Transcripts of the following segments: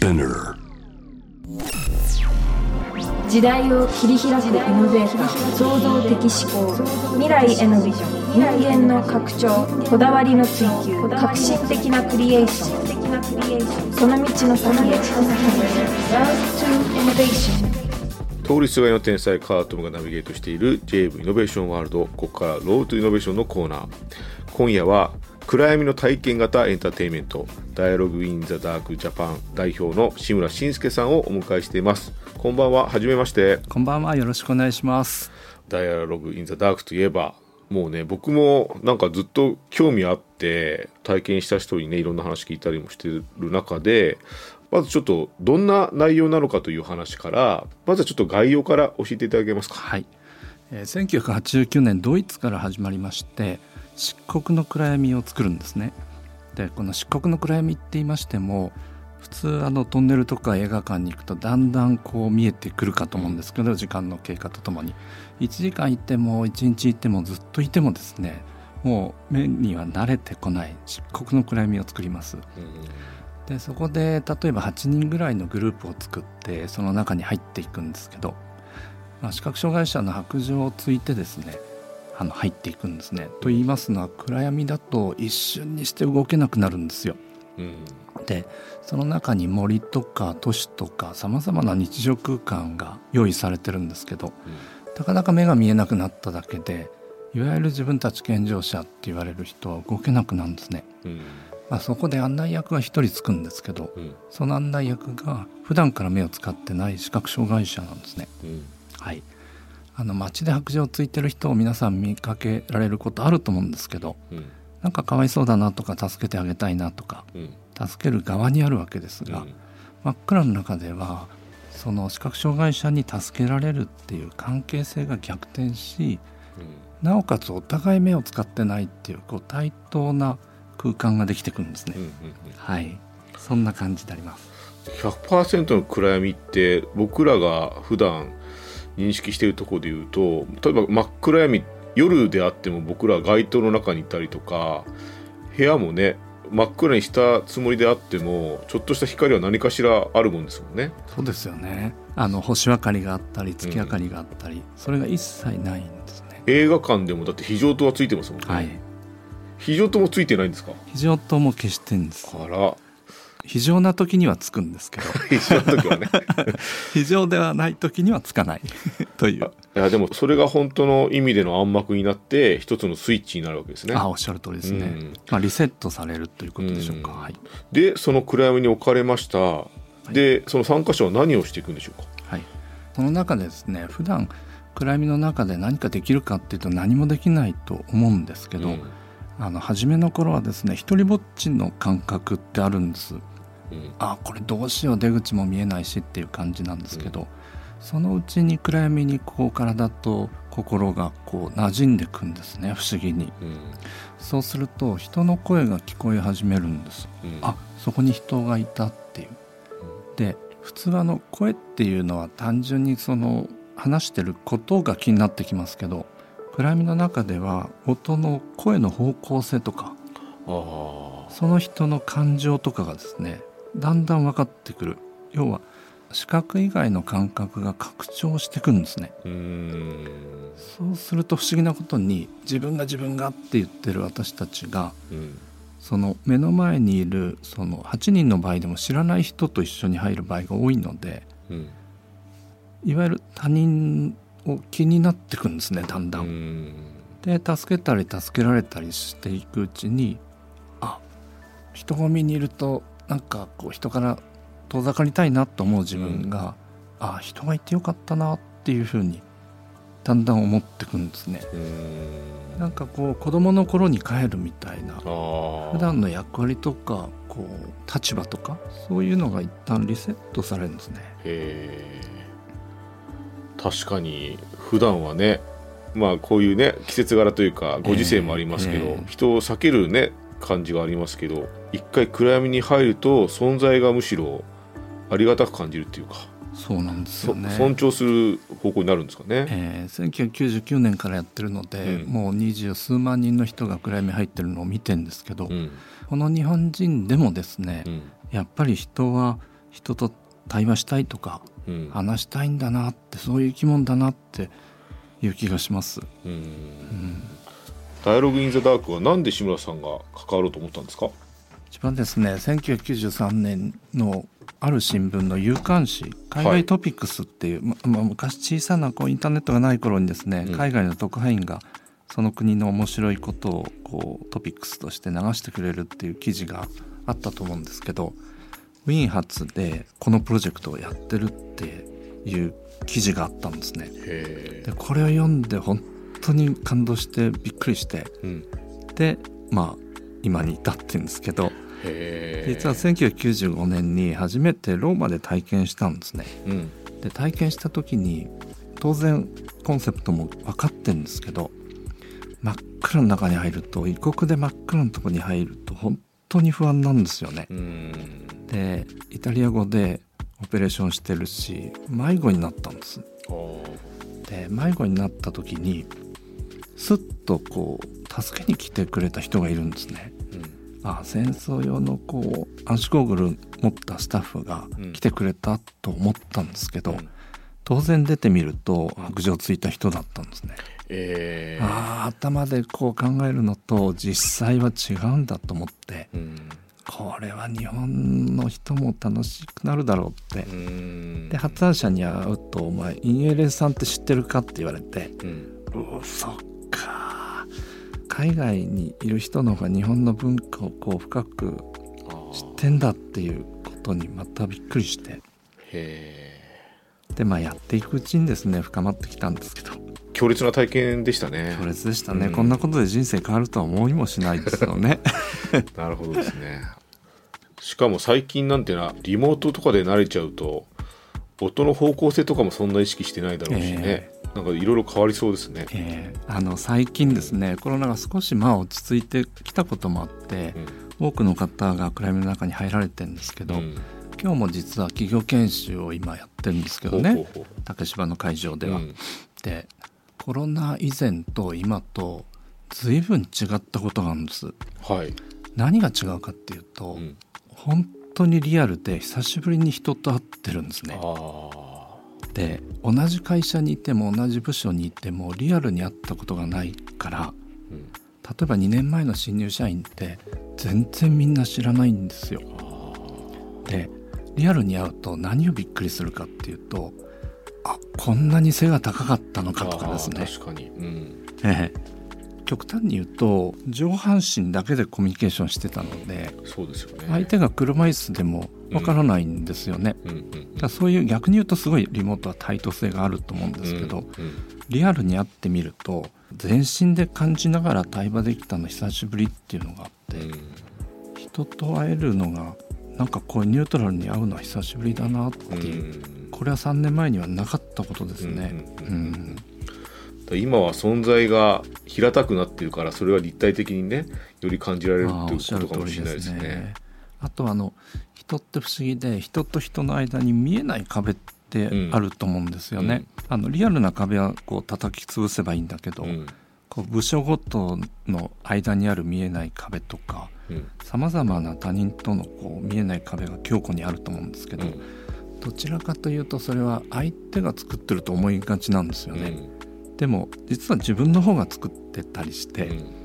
Spinner. 時代を切り開くイノベーター創造的思考未来へのビジョン人間の拡張こだわりの追求革新的なクリエーション。その道の先へ。 Road to Innovation 通りすがりの天才カートムがナビゲートしている JV イノベーションワールドここから Road to Innovation のコーナー。今夜は暗闇の体験型エンターテインメントダイアログインザダークジャパン代表の志村慎介さんをお迎えしています。こんばんは。はじめまして。こんばんは。よろしくお願いします。ダイアログインザダークといえばもうね僕もなんかずっと興味あって体験した人にねいろんな話聞いたりもしてる中でまずちょっとどんな内容なのかという話からまずはちょっと概要から教えていただけますか。はい、えー、1989年ドイツから始まりまして漆黒の暗闇を作るんですね。でこの漆黒の暗闇って言いましても普通あのトンネルとか映画館に行くとだんだんこう見えてくるかと思うんですけど時間の経過とともに。1時間行っても1日行ってもずっといてもですねもう目には慣れてこない漆黒の暗闇を作ります。でそこで例えば8人ぐらいのグループを作ってその中に入っていくんですけど、まあ、視覚障害者の白状をついてですねあの入っていくんですね。と言いますのは暗闇だと一瞬にして動けなくなるんですよ。うんでその中に森とか都市とかさまざまな日常空間が用意されてるんですけど、なかなか目が見えなくなっただけでいわゆる自分たち健常者って言われる人は動けなくなるんですね。うんまあ、そこで案内役が一人つくんですけどうんその案内役が普段から目を使ってない視覚障害者なんですね。うんはい、あの街で白状ついてる人を皆さん見かけられることあると思うんですけどうん。なんかかわいそうだなとか助けてあげたいなとかうん。助ける側にあるわけですが、真っ暗の中ではその視覚障害者に助けられるっていう関係性が逆転しなおかつお互い目を使ってないっていうこう対等な空間ができてくるんですね。うんうんはい。そんな感じであります。100%の暗闇って僕らが普段認識しているところで言うと例えば真っ暗闇夜であっても僕ら街灯の中にいたりとか部屋もね真っ暗にしたつもりであってもちょっとした光は何かしらあるもんですもんね。そうですよね。あの星明かりがあったり月明かりがあったり、それが一切ないんですね。映画館でもだって非常灯はついてますもんね。はい。非常灯もついてないんですか？非常灯も消してんです。あら非常な時にはつくんですけど、非常の時はね 非常ではない時にはつかない という。いやでもそれが本当の意味での暗幕になって一つのスイッチになるわけですね。あ、おっしゃる通りですね。うんまあリセットされるということでしょうか。うんはい。でその暗闇に置かれました、でその参加者は何をしていくんでしょうか？はい。その中でですね、普段暗闇の中で何かできるかっていうと何もできないと思うんですけど、うんあの初めの頃はですね、一人ぼっちの感覚ってあるんです。うん。あこれどうしよう出口も見えないしっていう感じなんですけど、そのうちに暗闇にこう体と心がこう馴染んでくんですね不思議に。うん。そうすると人の声が聞こえ始めるんです。うん。あそこに人がいたっていう。で普通あの声っていうのは単純にその話してることが気になってきますけど暗闇の中では音の声の方向性とかあその人の感情とかがですねだんだん分かってくる。要は視覚以外の感覚が拡張してくるんですね。そうすると不思議なことに自分が自分がって言ってる私たちがうん。その目の前にいるその8人の場合でも知らない人と一緒に入る場合が多いのでうん。いわゆる他人を気になってくんですねだんだ。うんんで助けたり助けられたりしていくうちにあ人混みにいるとなんかこう人から遠ざかりたいなと思う自分が、あ人がいてよかったなっていうふうにだんだん思ってくんですね。なんかこう子供の頃に帰るみたいな普段の役割とかこう立場とかそういうのが一旦リセットされるんですね。確かに普段はねまあこういうね季節柄というかご時世もありますけど、ええ人を避けるね感じがありますけど一回暗闇に入ると存在がむしろありがたく感じるっていうか、そうなんですそよね。尊重する方向になるんですかね。えー1999年からやってるので、うんもう二十数万人の人が暗闇入ってるのを見てんですけど、うんこの日本人でもですね、うんやっぱり人は人と対話したいとかうん話したいんだなってそういう生き物だなっていう気がします。ダイアログ・イン・ザ・ダークはなんで志村さんが関わろうと思ったんですか？一番ですね1993年のある新聞の夕刊誌海外トピックスっていう、ままあ昔小さなこうインターネットがない頃にですね、うん。海外の特派員がその国の面白いことをこうトピックスとして流してくれるっていう記事があったと思うんですけどウィーン発でこのプロジェクトをやってるっていう記事があったんですね。へでこれを読んで本当に感動してびっくりして。えうん。でまあ今に至ってるんですけど。実は1995年に初めてローマで体験したんですね。うん。で体験した時に当然コンセプトも分かってるんですけど真っ暗の中に入ると異国で真っ暗なとこに入ると本当に不安なんですよね。うんでイタリア語でオペレーションしてるし迷子になったんです。で迷子になった時にスッとこう助けに来てくれた人がいるんですね。うんあ戦争用のこう暗視ゴーグル持ったスタッフがうん来てくれたと思ったんですけど、うん当然出てみると白状ついた人だったんですね。ええああ頭でこう考えるのと実際は違うんだと思ってうんこれは日本の人も楽しくなるだろうって。う。ん。で発案者に会うと「お前インエレさんって知ってるか?」って言われてうん。うおそっか。海外にいる人の方が日本の文化をこう深く知ってんだっていうことにまたびっくりして。へでまあやっていくうちにですね深まってきたんですけど。え強烈な体験でしたね。強烈でしたね、うん。こんなことで人生変わるとは思いもしないですよね。なるほどですねしかも最近なんてなリモートとかで慣れちゃうと音の方向性とかもそんな意識してないだろうしね、えなんかいろいろ変わりそうですね、えーあの最近ですねコロナが少しまあ落ち着いてきたこともあってうん。多くの方が暗闇の中に入られてるんですけど、うん。今日も実は企業研修を今やってるんですけどね。竹芝の会場では。うん。でコロナ以前と今と随分違ったことがあるんです。はい、何が違うかっていうと、うん、本当にリアルで久しぶりに人と会ってるんですね。あで同じ会社にいても同じ部署にいてもリアルに会ったことがないからー、うん、例えば2年前の新入社員って全然みんな知らないんですよ。でリアルに会うと何をびっくりするかっていうとあこんなに背が高かったのかとかですね。確かに、うん、ええ極端に言うと上半身だけでコミュニケーションしてたのでそうですよね。相手が車椅子でもわからないんですよね。うんうんだからそういう逆に言うとすごいリモートは対等性があると思うんですけど、うんうんリアルに会ってみると全身で感じながら対話できたの久しぶりっていうのがあって、人と会えるのがなんかこうニュートラルに会うのは久しぶりだなってうんいう、うん。これは3年前にはなかったことですね。ううんん今は存在が平たくなってるからそれは立体的にねより感じられるあっていうことかもしれないですね。あとあの人って不思議で人と人の間に見えない壁ってあると思うんですよね。あのリアルな壁はこう叩き潰せばいいんだけど、うん。こう部署ごとの間にある見えない壁とかうん。さまざまな他人とのこう見えない壁が強固にあると思うんですけど、うん。どちらかというとそれは相手が作ってると思いがちなんですよね。でも実は自分の方が作ってたりして、うん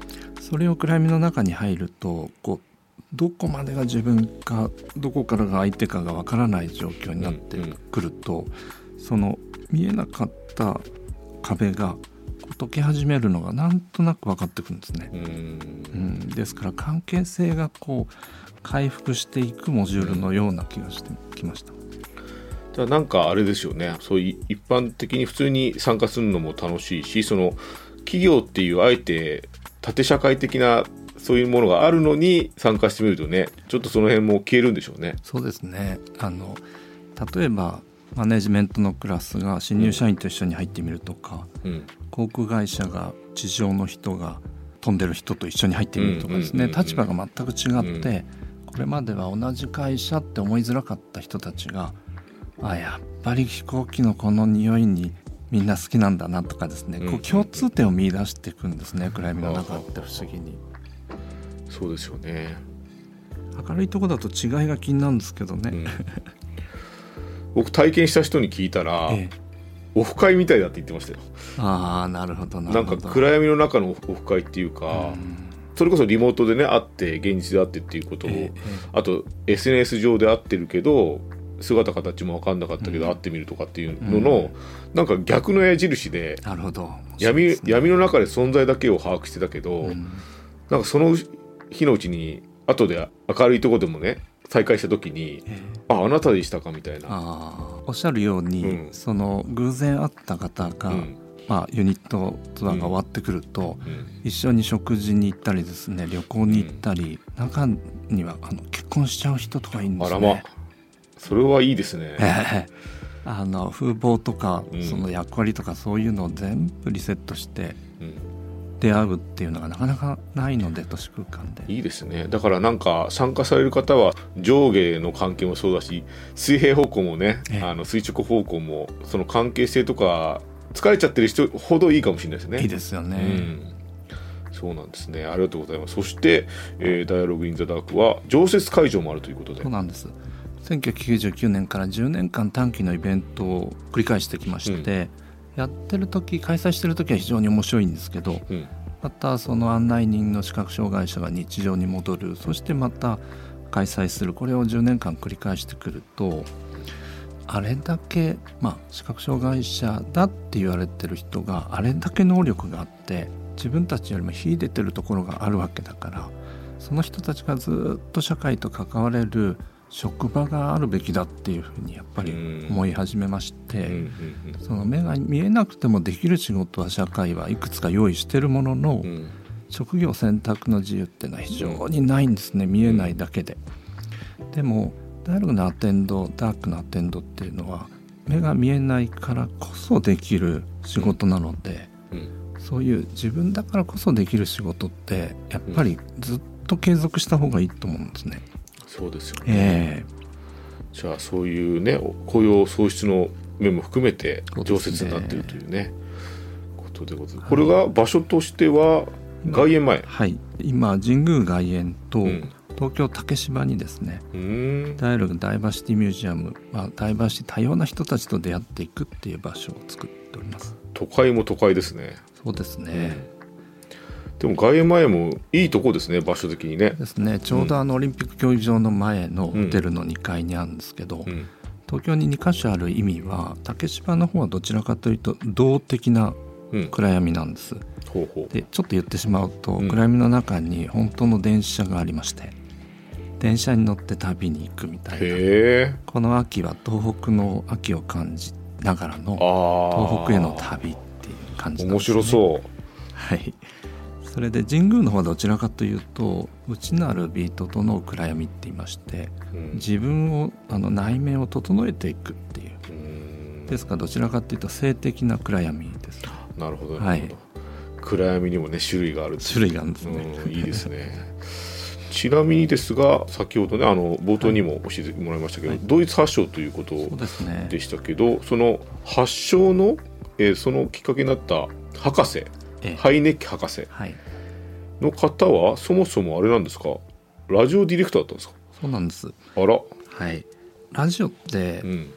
それを暗闇の中に入るとこうどこまでが自分かどこからが相手かがわからない状況になってくると、その見えなかった壁が解け始めるのがなんとなく分かってくるんですね。うんうん、ですから関係性がこう回復していくモジュールのような気がしてきました。だなんかあれですよね。そういう一般的に普通に参加するのも楽しいしその企業っていうあえて縦社会的なそういうものがあるのに参加してみるとねちょっとその辺も消えるんでしょうね。そうですね。あの例えばマネジメントのクラスが新入社員と一緒に入ってみるとか、うん。航空会社が地上の人が飛んでる人と一緒に入ってみるとかですね、うんうんうんうん立場が全く違って、これまでは同じ会社って思いづらかった人たちがあやっぱり飛行機のこの匂いにみんな好きなんだなとかですね、うん。こう共通点を見出していくんですね。暗闇の中って不思議に。そうですよね。明るいとこだと違いが気になるんですけどね。うん。僕体験した人に聞いたら、ええ。オフ会みたいだって言ってましたよ。ああなるほどななんるほど。か暗闇の中のオフ会っていうか、それこそリモートでね会って現実で会ってっていうことを、えあと SNS 上で会ってるけど姿形も分かんなかったけど、うん。会ってみるとかっていうのの、なんか逆の矢印でなるほど。闇闇の中で存在だけを把握してたけど、うん。なんかその日のうちに後で明るいとこでもね再会した時にええ「ああなたでしたか」みたいな。おっしゃるように、うん。その偶然会った方が、うん。まあ、ユニットツアーが終わってくると、うん。一緒に食事に行ったりですね旅行に行ったり、中にはあの結婚しちゃう人とかいるんですね。あらまそれはいいですね。ええ。あの風貌とか、うん。その役割とかそういうのを全部リセットしてうん。出会うっていうのがなかなかないので都市空間で。いいですね。だからなんか参加される方は上下の関係もそうだし水平方向もねええ。あの垂直方向もその関係性とか疲れちゃってる人ほどいいかもしれないですね。いいですよね。うん、そうなんですね。ありがとうございます。そして、えー、ダイアログインザダークは常設会場もあるということで。そうなんです1999年から10年間短期のイベントを繰り返してきまして、やってる時開催してる時は非常に面白いんですけどうん。またその案内人の視覚障害者が日常に戻る。そしてまた開催する。これを10年間繰り返してくるとあれだけ、まあ、視覚障害者だって言われてる人があれだけ能力があって自分たちよりも秀でてるところがあるわけだからその人たちがずっと社会と関われる職場があるべきだっていうふうにやっぱり思い始めまして。その目が見えなくてもできる仕事は社会はいくつか用意してるものの、職業選択の自由っていうのは非常にないんですね見えないだけで。でもダイアログのアテンドダークのアテンドっていうのは目が見えないからこそできる仕事なので、うんそういう自分だからこそできる仕事ってやっぱりずっと継続した方がいいと思うんですね。そうですよね、えじゃあそういうね雇用創出の面も含めて常設になっているというねことでございます。これが場所としては外苑前。えはい。今神宮外苑とうん。東京竹芝にですね、うーん。ダイアログダイバーシティミュージアム、まあ、ダイバーシティ多様な人たちと出会っていくっていう場所を作っております。都会も都会ですね。そうですね、でも外苑前もいいとこですね場所的にね。ですね。ちょうどあのオリンピック競技場の前のホテルの2階にあるんですけど、うん。東京に2カ所ある意味は竹芝の方はどちらかというと動的なうん。暗闇なんです。ほうほう。でちょっと言ってしまうと、うん。暗闇の中に本当の電車がありまして電車に乗って旅に行くみたいな。この秋は東北の秋を感じながらの東北への旅っていう感じなん面です、ね、白そう。はいそれで神宮の方はどちらかというと内なるビートとの暗闇って言いましてうん。自分をあの内面を整えていくっていう。うですからどちらかというと性的な暗闇です。なるほどはい。なるほど、暗闇にもね種類がある種類があるんですね。うんいいですね。ちなみにですが先ほどねあの冒頭にも教えてもらいましたけど、はい。ドイツ発祥ということでしたけどその発祥の、えーそのきっかけになった博士。ええ。ハイネッキ博士。はいの方はそもそもあれなんですか？ラジオディレクターだったんですか？そうなんです。あら。はい。ラジオってうん。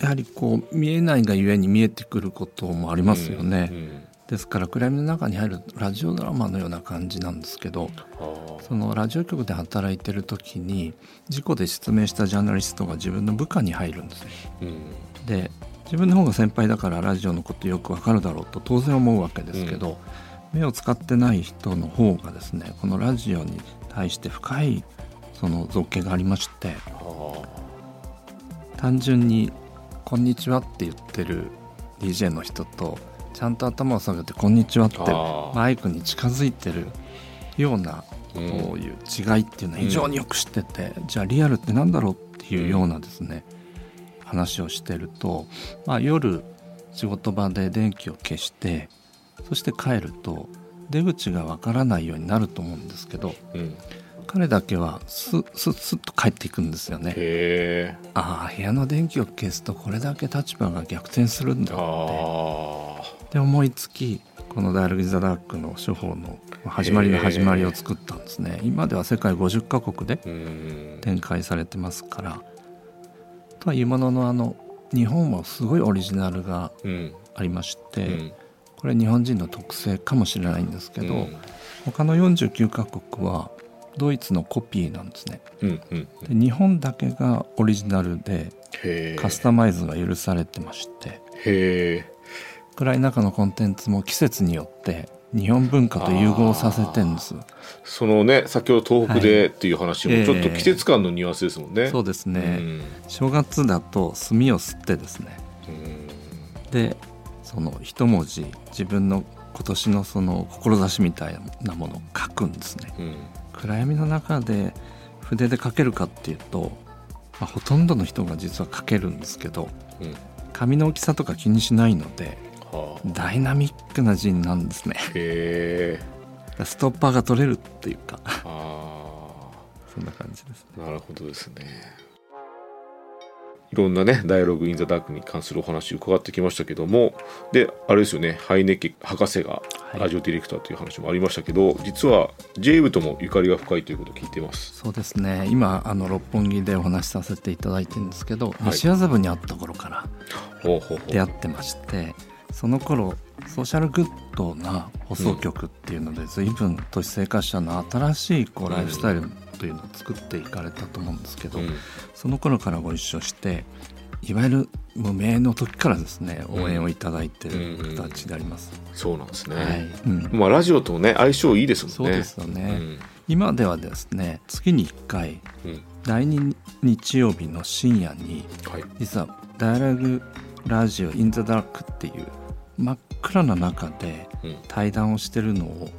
やはりこう見えないがゆえに見えてくることもありますよね、うんですから暗闇の中に入るラジオドラマのような感じなんですけどそのラジオ局で働いてる時に事故で失明したジャーナリストが自分の部下に入るんですよ。うん。で自分の方が先輩だからラジオのことよくわかるだろうと当然思うわけですけど、目を使ってない人の方がですねこのラジオに対して深いその造形がありましてあ単純に「こんにちは」って言ってる DJ の人とちゃんと頭を下げて「こんにちは」ってマイクに近づいてるようなうんこういう違いっていうのは非常によく知ってて、じゃあリアルってなんだろうっていうようなですね、話をしてると、まあ、夜仕事場で電気を消してそして帰ると出口がわからないようになると思うんですけどうん。彼だけはスッスッスッと帰っていくんですよね。ああ部屋の電気を消すとこれだけ立場が逆転するんだって。あで思いつきこの「ダイアログ・ザ・ダーク」の処方の始まりの始まりを作ったんですね。今では世界50カ国で展開されてますから。とはいうもののあの日本はすごいオリジナルがうん。ありまして、うんこれ日本人の特性かもしれないんですけど、うん。他の49カ国はドイツのコピーなんですね。うんうんで日本だけがオリジナルでカスタマイズが許されてましてへえ暗い中のコンテンツも季節によって日本文化と融合させてんです。そのね先ほど東北でっていう話もはい。ちょっと季節感のニュアンスですもんね、そうですね、うん。正月だと炭を吸ってですね。うん。でその一文字自分の今年のその志みたいなものを書くんですね。うん。暗闇の中で筆で書けるかっていうと、まあ、ほとんどの人が実は書けるんですけどうん。紙の大きさとか気にしないのではあ。ダイナミックな字なんですね。ストッパーが取れるっていうか。そんな感じですね。なるほどですね。いろんなね、ダイアログ・イン・ザ・ダークに関するお話を伺ってきましたけども、で、あれですよね、ハイネケ博士がはい。ラジオディレクターという話もありましたけど、実は J 部ともゆかりが深いということを聞いています。そうですね。今あの六本木でお話しさせていただいてるんですけど、い。西麻布にあった頃から出会ってましてその頃ソーシャルグッドな放送局っていうので随分都市生活者の新しいこうライフスタイルというのを作っていかれたと思うんですけど、うん。その頃からご一緒していわゆる無名の時からですね応援をいただいてる形であります。そうなんですね。はい。うん。まあ、ラジオとね、相性いいですもんね。そうですよね、うん。今ではですね月に1回うん。第2日曜日の深夜にはい。実は「ダイアログラジオ・イン・ザ・ダーク」っていう真っ暗な中でうん。対談をしてるのを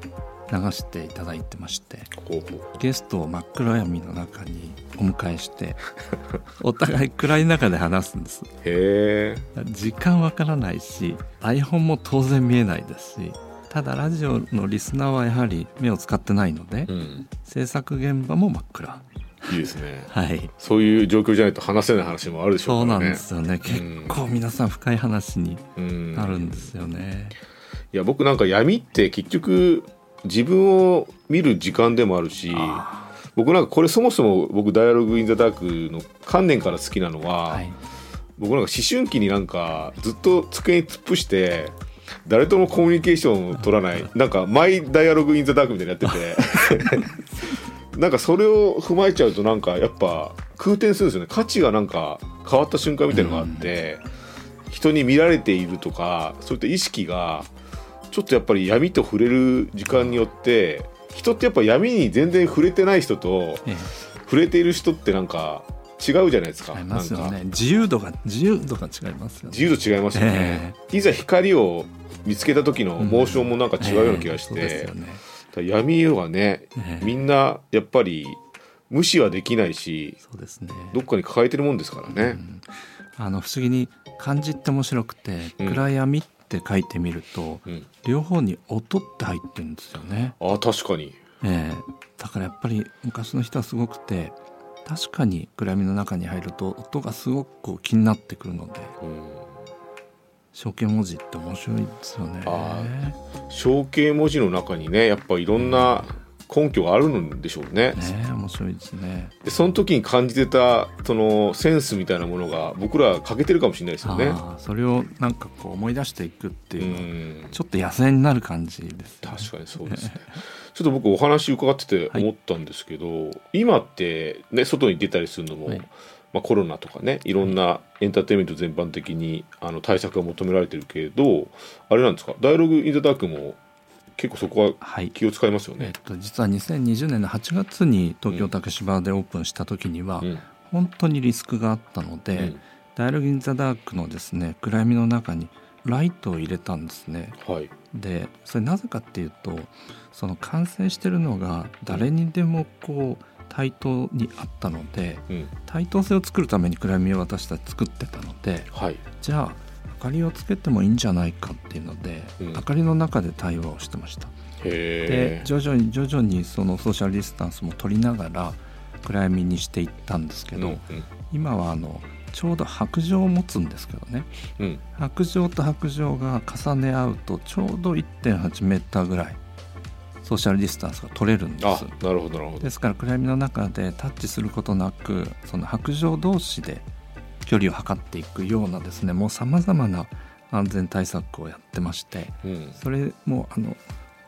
流していただいてましてほうほうゲストを真っ暗闇の中にお迎えして お互い暗い中で話すんですへえ。時間わからないし iPhone も当然見えないですしただラジオのリスナーはやはり目を使ってないので、うん。制作現場も真っ暗いいですね。はい。そういう状況じゃないと話せない話もあるでしょそううからね。なんですよね。結構皆さん深い話にうん。なるんですよね、いや僕なんか闇って結局自分を見る時間でもあるしあ僕なんかこれそもそも僕「ダイアログ・イン・ザ・ダーク」の観念から好きなのーは、はい。僕なんか思春期になんかずっと机に突っ伏して誰ともコミュニケーションを取らないなんかマイ・ダイアログ・イン・ザ・ダークみたいになってて なんかそれを踏まえちゃうとなんかやっぱ空転するんですよね。価値がなんか変わった瞬間みたいなのがあって、人に見られているとかそういった意識がちょっとやっぱり闇と触れる時間によって人ってやっぱ闇に全然触れてない人とえ触れている人ってなんか違うじゃないですか。え違いますよね。自由度が自由度が違いますよね。自由度違いますよね、いざ光を見つけた時のモーションもなんか違うような気がして、ええ。そうですよね闇はね、ええ。みんなやっぱり無視はできないしそうですね。どっかに抱えてるもんですからね、あの不思議に漢字って面白くてうん。暗闇って書いてみると、うん。両方に音って入ってるんですよね、ああ確かに。ええ。だからやっぱり昔の人はすごくて確かに暗闇の中に入ると音がすごくこう気になってくるのでうん象形文字って面白いですよね。あ象形文字の中にねやっぱいろんな根拠があるんでしょうね、ねえ面白いですね。でその時に感じてたそのセンスみたいなものが僕ら欠けてるかもしれないですよね。それをなんかこう思い出していくってういうのちょっと野生になる感じですよね、確かにそうですね。ちょっと僕お話伺ってて思ったんですけど、今ってね外に出たりするのも、はいまあ、コロナとかねいろんなエンターテインメント全般的にあの対策が求められてるけれどあれなんですか「ダイアログ・イン・ザ・ダーク」も結構そこははい。気を使いますよえっね。と、実は2020年の8月に東京竹芝でオープンした時には、うん。本当にリスクがあったので、うん。ダイアログ・イン・ザ・ダークのですね暗闇の中にライトを入れたんですね。はい。でそれなぜかっていうとその完成してるのが誰にでもこう対等にあったのでうん。対等性を作るために暗闇を私たち作ってたのではい。じゃあ明かりをつけてもいいんじゃないかっていうので、うん。明かりの中で対話をしてました。で徐々に徐々にそのソーシャルディスタンスも取りながら暗闇にしていったんですけど、うん今はあのちょうど白状を持つんですけどね。うん。白状と白状が重ね合うとちょうど1.8メーターぐらいソーシャルディスタンスが取れるんであすなるほどなるほど。ですから暗闇の中でタッチすることなくその白状同士で距離を測っていくようなですねもうさまざまな安全対策をやってましてうん。それもあの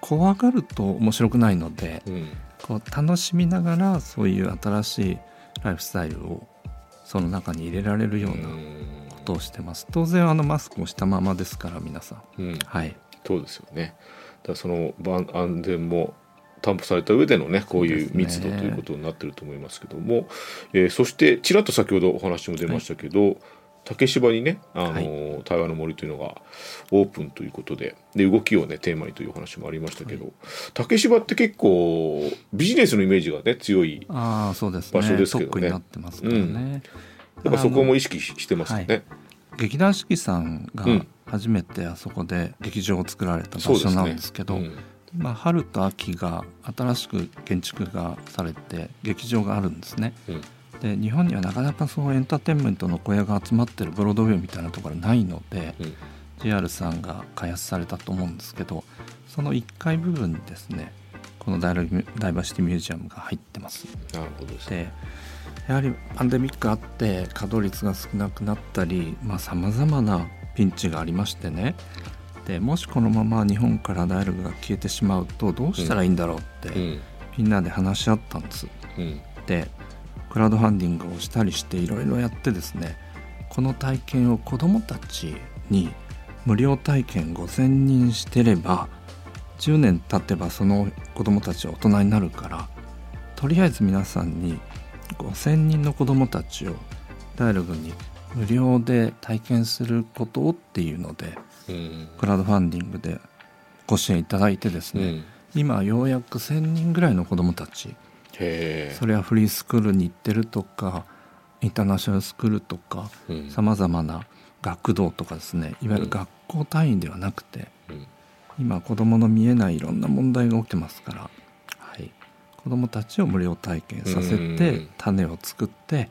怖がると面白くないのでうん。こう楽しみながらそういう新しいライフスタイルをその中に入れられるようなことをしてます。当然あのマスクをしたままですから皆さん。うん。はい。そうですよねだその万安全も担保された上でのねこういう密度ということになってると思いますけども、えーそしてちらっと先ほどお話も出ましたけど、竹芝にね、あのー対話の森というのがオープンということでで動きをねテーマにというお話もありましたけど、竹芝って結構ビジネスのイメージがね強いああそうですね。場所ですけどね。特になってますからね、やっぱそこも意識ししてますよね。劇団四季さんがうん初めてあそこで劇場を作られた場所なんですけどうんまあ、春と秋が新しく建築がされて劇場があるんですね。うんで日本にはなかなかそうエンターテインメントの小屋が集まってるブロードウェイみたいなところはないので、うん JR さんが開発されたと思うんですけどその1階部分にですねこのダイラダイバーシティミュージアムが入ってます。なるほどですね。でやはりパンデミックあって稼働率が少なくなったりさまざ、まなピンチがありましてね。でもしこのまま日本からダイアログが消えてしまうとどうしたらいいんだろうって、うん。みんなで話し合ったんです。うん。でクラウドファンディングをしたりしていろいろやってですねこの体験を子どもたちに無料体験5,000人してれば10年経てばその子どもたちは大人になるからとりあえず皆さんに5,000人の子どもたちをダイアログに無料で体験することをっていうのでうん。クラウドファンディングでご支援いただいてですね、うん。今ようやく1,000人ぐらいの子どもたちそれはフリースクールに行ってるとかインターナショナルスクールとかうん。さまざまな学童とかですねいわゆる学校単位ではなくてうん。今子どもの見えないいろんな問題が起きてますから、はい、子どもたちを無料体験させうん。て種を作って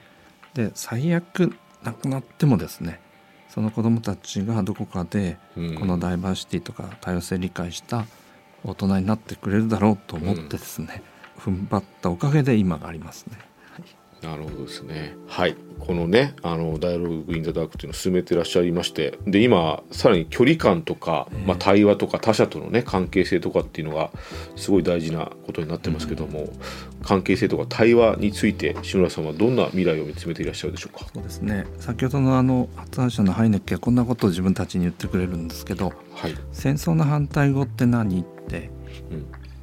で最悪なくなってもですねその子どもたちがどこかでうんこのダイバーシティとか多様性理解した大人になってくれるだろうと思ってですね、踏ん張ったおかげで今がありますね。なるほどですね。はい。このね、あの、ダイアログ・イン・ザ・ダークっていうのを進めてらっしゃいまして、で、今、さらに距離感とか、まあ、対話とか他者とのね、関係性とかっていうのが、すごい大事なことになってますけども、関係性とか対話について、志村さんはどんな未来を見つめていらっしゃるでしょうか？そうですね先ほどのあの発案者のハイネッケはこんなことを自分たちに言ってくれるんですけどはい。戦争の反対語って何って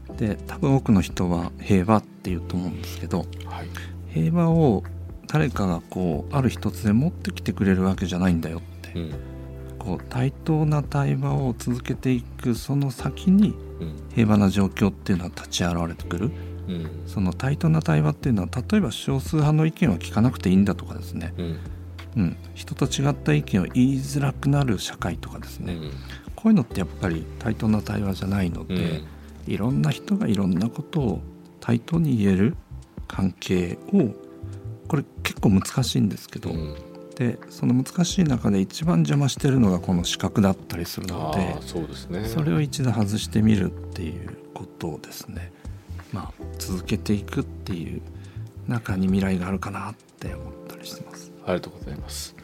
うん。で多分多くの人は平和って言うと思うんですけどはい。平和を誰かがこうある一つで持ってきてくれるわけじゃないんだよって、うん。こう対等な対話を続けていくその先にうん。平和な状況っていうのは立ち現れてくるうん。その対等な対話っていうのは例えば少数派の意見は聞かなくていいんだとかですね、うん。うん、人と違った意見を言いづらくなる社会とかですね、うん。こういうのってやっぱり対等な対話じゃないので、うんいろんな人がいろんなことを対等に言える関係をこれ結構難しいんですけど、うんでその難しい中で一番邪魔してるのがこの視覚だったりするのでそうですね。それを一度外してみるっていうことをですねまあ続けていくっていう中に未来があるかなって思ったりしてます。ありがとうございます。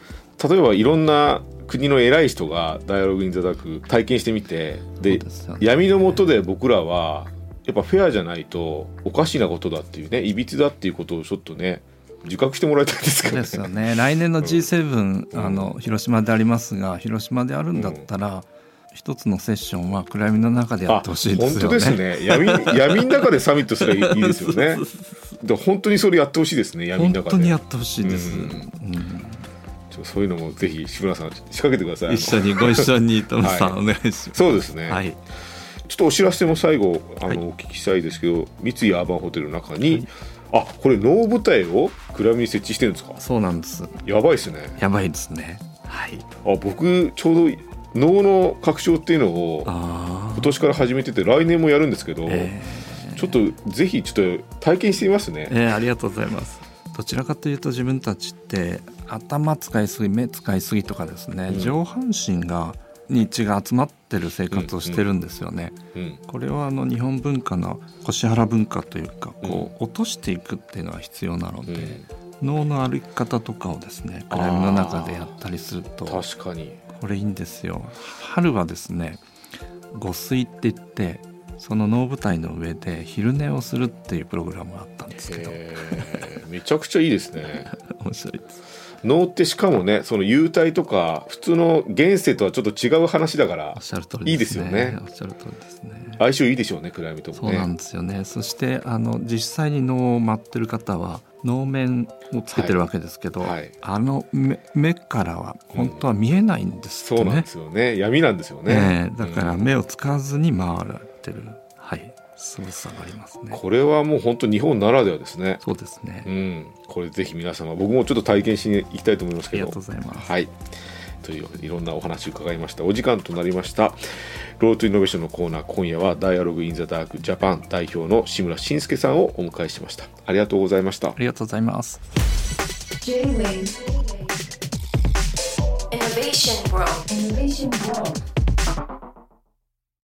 例えばいろんな国の偉い人がダイアログ・イン・ザ・ダーク体験してみてでね闇の下で僕らはやっぱフェアじゃないとおかしなことだっていうねいびつだっていうことをちょっとね自覚してもらいたいですけどね。ですよね来年の G7、うんあの広島でありますが広島であるんだったら、一つのセッションは暗闇の中でやってほしいですよね。本当ですね闇闇の中でサミットすればいいですよね。で本当にそれやってほしいですね闇本の中で。当にやってほしいです、うんうんそういうのもぜひ志村さん仕掛けてください。一緒にご一緒に はお願いします。そうですね。はい、ちょっとお知らせも最後あの、はいお聞きしたいですけど三井アーバンホテルの中に、あこれ能舞台を暗闇に設置してるんですか？そうなんです。やばいですねやばいですね。はい。あ僕ちょうど能の拡張っていうのをあ今年から始めてて来年もやるんですけど、あ。えちょっとぜひちょっと体験してみますねー、えーありがとうございます。どちらかというと自分たちって頭使いすぎ目使いすぎとかですね、うん上半身がに血が集まってる生活をしてるんですよね。うんこれはあの日本文化の腰原文化というかこう落としていくっていうのは必要なので、うん。脳の歩き方とかをですね暗闇の中でやったりすると確かに。これいいんですよ。春はですね午睡って言ってその能舞台の上で昼寝をするっていうプログラムがあったんですけど。めちゃくちゃいいですね。面白いです能ってしかもねその幽体とか普通の現世とはちょっと違う話だからおっしゃる通りいいですよね。おっしゃる通りですね。相性いいでしょうね暗闇ともね。そうなんですよね。そしてあの実際に能を舞ってる方は能面をつけてるわけですけど、はい。はいあの目目からは本当は見えないんですってね。そうなんで、すよね。闇なんですよね。だからうん。目を使わずに回られてる、はいすごさがありますね。これはもう本当日本ならではですね。そうですね、うん。これぜひ皆様僕もちょっと体験しに行きたいと思いますけど。ありがとうございます、はい。というわけでいろんなお話を伺いました。お時間となりました。 Road to Innovation のコーナー今夜はダイアログインザダークジャパン代表の志村真介さんをお迎えしました。ありがとうございました。ありがとうございます。J-Wave. Innovation World. Innovation World